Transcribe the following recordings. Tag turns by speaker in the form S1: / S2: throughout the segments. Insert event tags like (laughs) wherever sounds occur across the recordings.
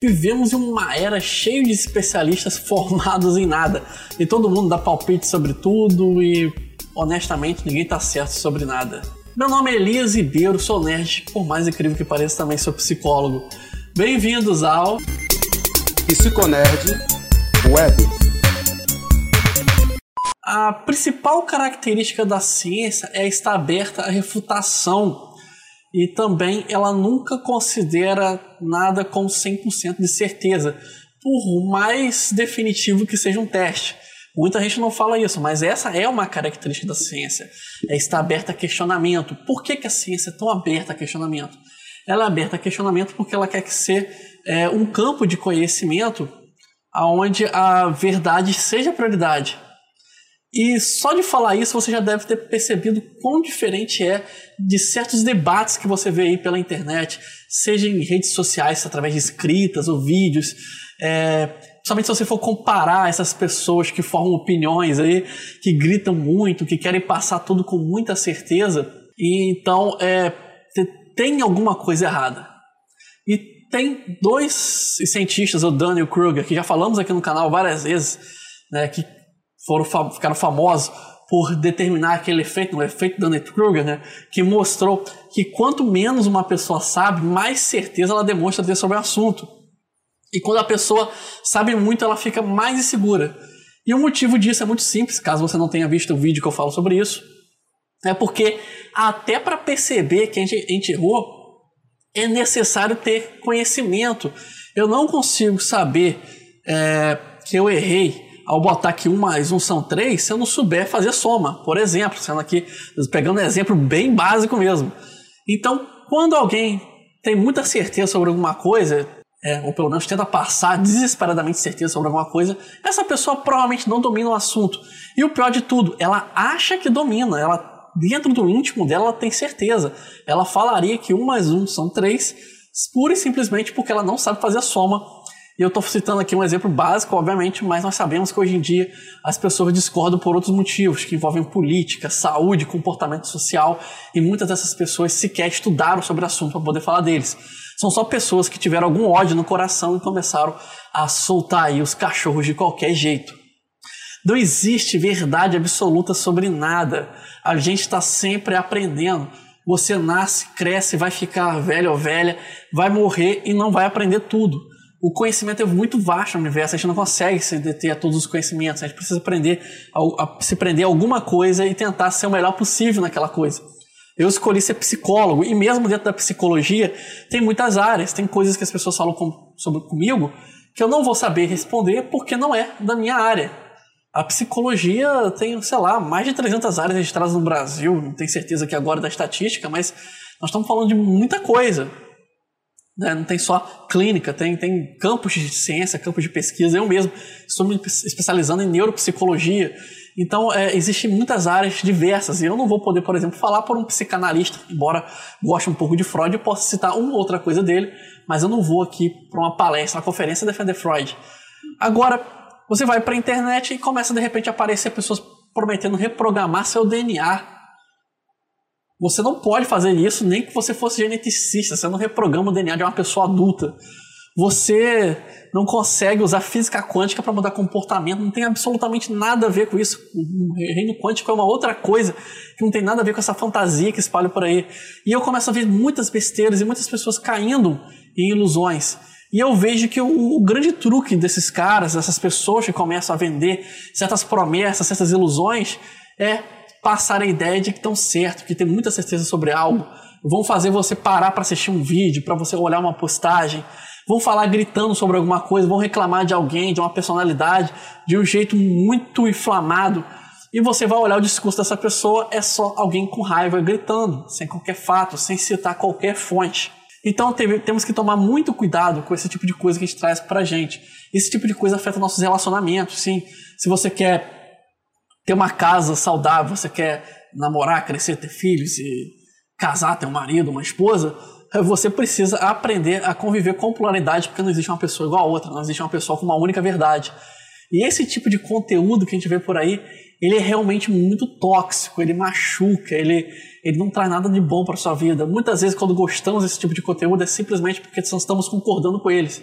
S1: Vivemos em uma era cheia de especialistas formados em nada. E todo mundo dá palpite sobre tudo e, honestamente, ninguém tá certo sobre nada. Meu nome é Elias Ribeiro, sou nerd, por mais incrível que pareça, também sou psicólogo. Bem-vindos ao
S2: Psiconerd Web.
S1: A principal característica da ciência é estar aberta à refutação e também ela nunca considera nada com 100% de certeza, por mais definitivo que seja um teste. Muita gente não fala isso, mas essa é uma característica da ciência, é estar aberta a questionamento. Por que, que a ciência é tão aberta a questionamento? Ela é aberta a questionamento porque ela quer que ser é, um campo de conhecimento onde a verdade seja prioridade. E só de falar isso você já deve ter percebido quão diferente é de certos debates que você vê aí pela internet, seja em redes sociais, através de escritas ou vídeos. É, somente se você for comparar essas pessoas que formam opiniões aí, que gritam muito, que querem passar tudo com muita certeza, e então é, tem alguma coisa errada. E tem dois cientistas, o Daniel Kruger, que já falamos aqui no canal várias vezes, né, que foram, ficaram famosos por determinar aquele efeito, o efeito Dunning-Kruger, né, que mostrou que quanto menos uma pessoa sabe, mais certeza ela demonstra ter sobre o assunto. E quando a pessoa sabe muito, ela fica mais insegura. E o motivo disso é muito simples, caso você não tenha visto o vídeo que eu falo sobre isso, é porque até para perceber que a gente, a gente errou, é necessário ter conhecimento. Eu não consigo saber é, que eu errei ao botar que 1 mais 1 são 3 se eu não souber fazer soma, por exemplo, sendo aqui, pegando um exemplo bem básico mesmo. Então, quando alguém tem muita certeza sobre alguma coisa, é, ou pelo menos tenta passar desesperadamente certeza sobre alguma coisa, essa pessoa provavelmente não domina o assunto. E o pior de tudo, ela acha que domina, ela dentro do íntimo dela ela tem certeza. Ela falaria que 1 mais 1 são 3, pura e simplesmente porque ela não sabe fazer a soma e eu estou citando aqui um exemplo básico, obviamente, mas nós sabemos que hoje em dia as pessoas discordam por outros motivos, que envolvem política, saúde, comportamento social, e muitas dessas pessoas sequer estudaram sobre o assunto para poder falar deles. São só pessoas que tiveram algum ódio no coração e começaram a soltar aí os cachorros de qualquer jeito. Não existe verdade absoluta sobre nada. A gente está sempre aprendendo. Você nasce, cresce, vai ficar velho ou velha, vai morrer e não vai aprender tudo o conhecimento é muito vasto no universo, a gente não consegue se deter a todos os conhecimentos, a gente precisa aprender a, a, se prender a alguma coisa e tentar ser o melhor possível naquela coisa. Eu escolhi ser psicólogo e mesmo dentro da psicologia tem muitas áreas, tem coisas que as pessoas falam com, sobre comigo que eu não vou saber responder porque não é da minha área. A psicologia tem, sei lá, mais de 300 áreas registradas no Brasil, não tenho certeza que agora da estatística, mas nós estamos falando de muita coisa. Né? Não tem só clínica, tem, tem campos de ciência, campos de pesquisa. Eu mesmo estou me especializando em neuropsicologia. Então, é, existem muitas áreas diversas. E eu não vou poder, por exemplo, falar por um psicanalista, embora goste um pouco de Freud, eu posso citar uma ou outra coisa dele, mas eu não vou aqui para uma palestra, uma conferência defender Freud. Agora, você vai para a internet e começa de repente a aparecer pessoas prometendo reprogramar seu DNA você não pode fazer isso nem que você fosse geneticista. Você não reprograma o DNA de uma pessoa adulta. Você não consegue usar física quântica para mudar comportamento. Não tem absolutamente nada a ver com isso. O reino quântico é uma outra coisa que não tem nada a ver com essa fantasia que espalha por aí. E eu começo a ver muitas besteiras e muitas pessoas caindo em ilusões. E eu vejo que o, o, grande truque desses caras, dessas pessoas que começam a vender certas promessas, certas ilusões, é passar a ideia de que estão certo, que tem muita certeza sobre algo, vão fazer você parar para assistir um vídeo, para você olhar uma postagem, vão falar gritando sobre alguma coisa, vão reclamar de alguém, de uma personalidade, de um jeito muito inflamado. E você vai olhar o discurso dessa pessoa, é só alguém com raiva gritando, sem qualquer fato, sem citar qualquer fonte. Então temos que tomar muito cuidado com esse tipo de coisa que a gente traz pra gente. Esse tipo de coisa afeta nossos relacionamentos, sim. Se você quer ter uma casa saudável, você quer namorar, crescer, ter filhos e casar, ter um marido, uma esposa, você precisa aprender a conviver com pluralidade, porque não existe uma pessoa igual a outra, não existe uma pessoa com uma única verdade. E esse tipo de conteúdo que a gente vê por aí, ele é realmente muito tóxico, ele machuca, ele, ele não traz nada de bom para sua vida. Muitas vezes, quando gostamos desse tipo de conteúdo, é simplesmente porque estamos concordando com eles.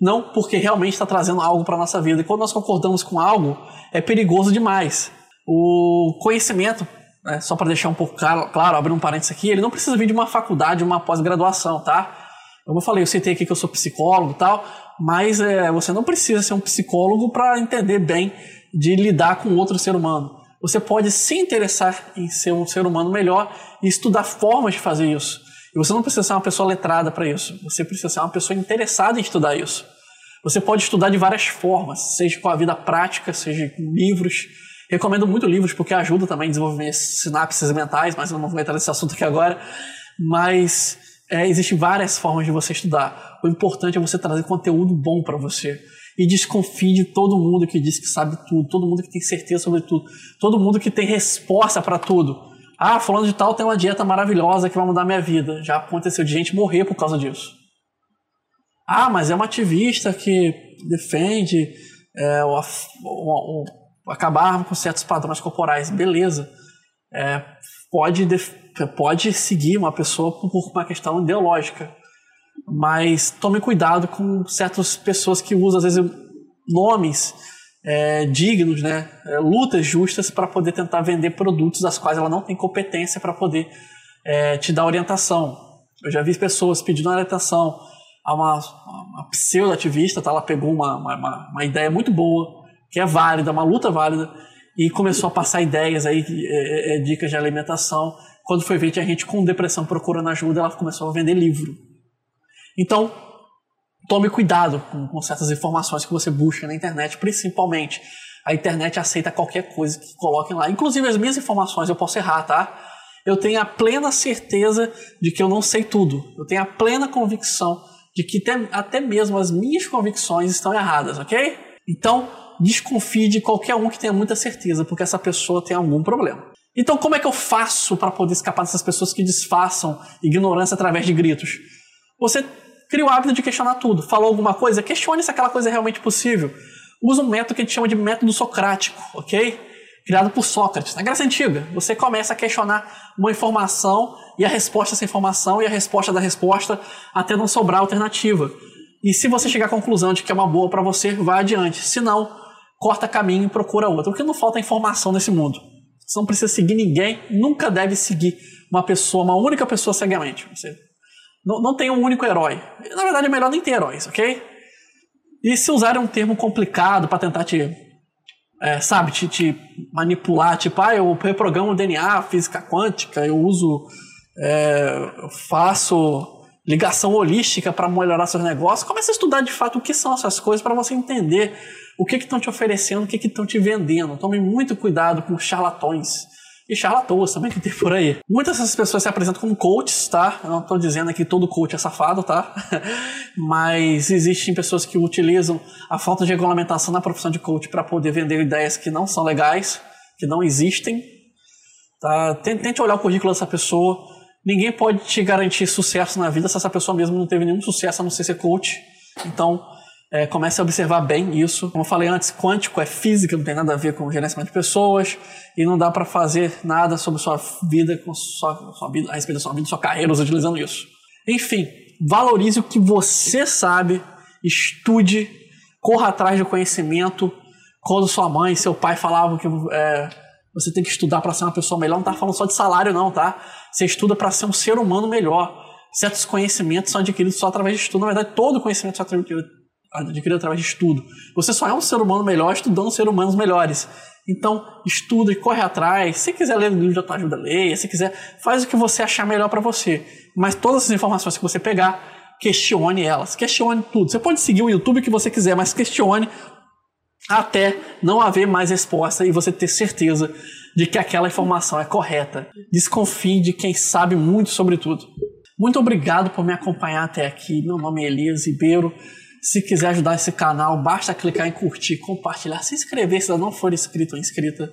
S1: não porque realmente está trazendo algo para nossa vida. E quando nós concordamos com algo, é perigoso demais. O conhecimento, né, só para deixar um pouco claro, claro, abrir um parênteses aqui, ele não precisa vir de uma faculdade, uma pós-graduação, tá? Como eu falei, eu citei aqui que eu sou psicólogo e tal, mas é, você não precisa ser um psicólogo para entender bem de lidar com outro ser humano. Você pode se interessar em ser um ser humano melhor e estudar formas de fazer isso. E você não precisa ser uma pessoa letrada para isso. Você precisa ser uma pessoa interessada em estudar isso. Você pode estudar de várias formas, seja com a vida prática, seja com livros. Recomendo muito livros porque ajuda também a desenvolver sinapses mentais, mas eu não vou entrar nesse assunto aqui agora. Mas é, existem várias formas de você estudar. O importante é você trazer conteúdo bom para você. E desconfie de todo mundo que diz que sabe tudo, todo mundo que tem certeza sobre tudo, todo mundo que tem resposta para tudo. Ah, falando de tal tem uma dieta maravilhosa que vai mudar minha vida. Já aconteceu de gente morrer por causa disso. Ah, mas é uma ativista que defende é, o, o, o, acabar com certos padrões corporais. Beleza. É, pode, pode seguir uma pessoa por uma questão ideológica. Mas tome cuidado com certas pessoas que usam, às vezes, nomes é, dignos, né, é, lutas justas para poder tentar vender produtos das quais ela não tem competência para poder é, te dar orientação. Eu já vi pessoas pedindo orientação a uma, uma pseudo-ativista, tá? ela pegou uma, uma, uma, ideia muito boa, que é válida, uma luta válida, e começou a passar ideias aí, é, é, dicas de alimentação. Quando foi ver, tinha gente com depressão procurando ajuda, ela começou a vender livro. Então, tome cuidado com, com, certas informações que você busca na internet, principalmente. A internet aceita qualquer coisa que coloquem lá. Inclusive as minhas informações, eu posso errar, tá? Eu tenho a plena certeza de que eu não sei tudo. Eu tenho a plena convicção de que até, até mesmo as minhas convicções estão erradas, ok? Então, desconfie de qualquer um que tenha muita certeza, porque essa pessoa tem algum problema. Então, como é que eu faço para poder escapar dessas pessoas que disfarçam ignorância através de gritos? Você cria o hábito de questionar tudo. Falou alguma coisa? Questione se aquela coisa é realmente possível. Usa um método que a gente chama de método socrático, ok? Criado por Sócrates. Na Grécia Antiga, você começa a questionar uma informação e a resposta dessa informação e a resposta da resposta até não sobrar alternativa. E se você chegar à conclusão de que é uma boa para você, vai adiante. Se não, corta caminho e procura outra. Porque não falta informação nesse mundo. Você não precisa seguir ninguém, nunca deve seguir uma pessoa, uma única pessoa cegamente. Você não, não tem um único herói. Na verdade, é melhor nem ter heróis, ok? E se usarem um termo complicado para tentar te, é, sabe, te, te, manipular, tipo, ah, eu reprogramo o DNA, física quântica, eu uso, é, eu faço ligação holística para melhorar seus negócios, comece a estudar de fato o que são essas coisas para você entender o que estão te oferecendo, o que estão te vendendo. Tome muito cuidado com charlatões e charlatões também que tem por aí. Muitas dessas pessoas se apresentam como coaches, tá? Eu não estou dizendo que todo coach é safado, tá? (laughs) Mas existem pessoas que utilizam a falta de regulamentação na profissão de coach para poder vender ideias que não são legais, que não existem. Tá? Tente olhar o currículo dessa pessoa. Ninguém pode te garantir sucesso na vida se essa pessoa mesmo não teve nenhum sucesso a não ser ser coach. Então, é, comece a observar bem isso. Como eu falei antes, quântico é física, não tem nada a ver com gerenciamento de pessoas e não dá para fazer nada sobre sua vida, com sua, sua vida, a respeito da sua vida, sua carreira utilizando isso. Enfim, valorize o que você sabe, estude, corra atrás do conhecimento. Quando sua mãe, seu pai falavam que é, você tem que estudar para ser uma pessoa melhor, não tá falando só de salário, não, tá? Você estuda para ser um ser humano melhor. Certos conhecimentos são adquiridos só através de estudo. Na verdade, todo conhecimento é adquirido através de estudo. Você só é um ser humano melhor estudando ser humanos melhores. Então, estuda e corre atrás. Se quiser ler o livro de autoajuda, leia. Se quiser, faz o que você achar melhor para você. Mas todas as informações que você pegar, questione elas. Questione tudo. Você pode seguir o YouTube que você quiser, mas questione até não haver mais resposta e você ter certeza de que aquela informação é correta. Desconfie de quem sabe muito sobre tudo. Muito obrigado por me acompanhar até aqui. Meu nome é Elias Ribeiro. Se quiser ajudar esse canal, basta clicar em curtir, compartilhar, se inscrever se ainda não for inscrito ou inscrita.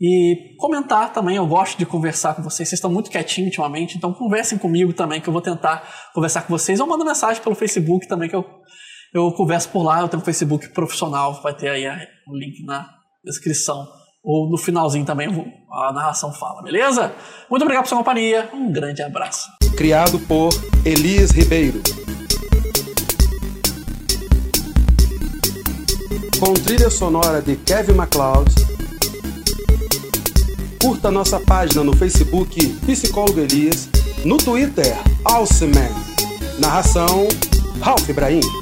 S1: E comentar também, eu gosto de conversar com vocês. Vocês estão muito quietinhos ultimamente, então conversem comigo também, que eu vou tentar conversar com vocês. Ou manda mensagem pelo Facebook também, que eu, eu converso por lá. Eu tenho um Facebook profissional, vai ter aí o link na descrição. Ou no finalzinho também a narração fala, beleza? Muito obrigado por sua companhia, um grande abraço.
S2: Criado por Elias Ribeiro. com trilha sonora de Kevin MacLeod. Curta nossa página no Facebook Psicólogo Elias, no Twitter Alceman. Narração Ralph Ibrahim.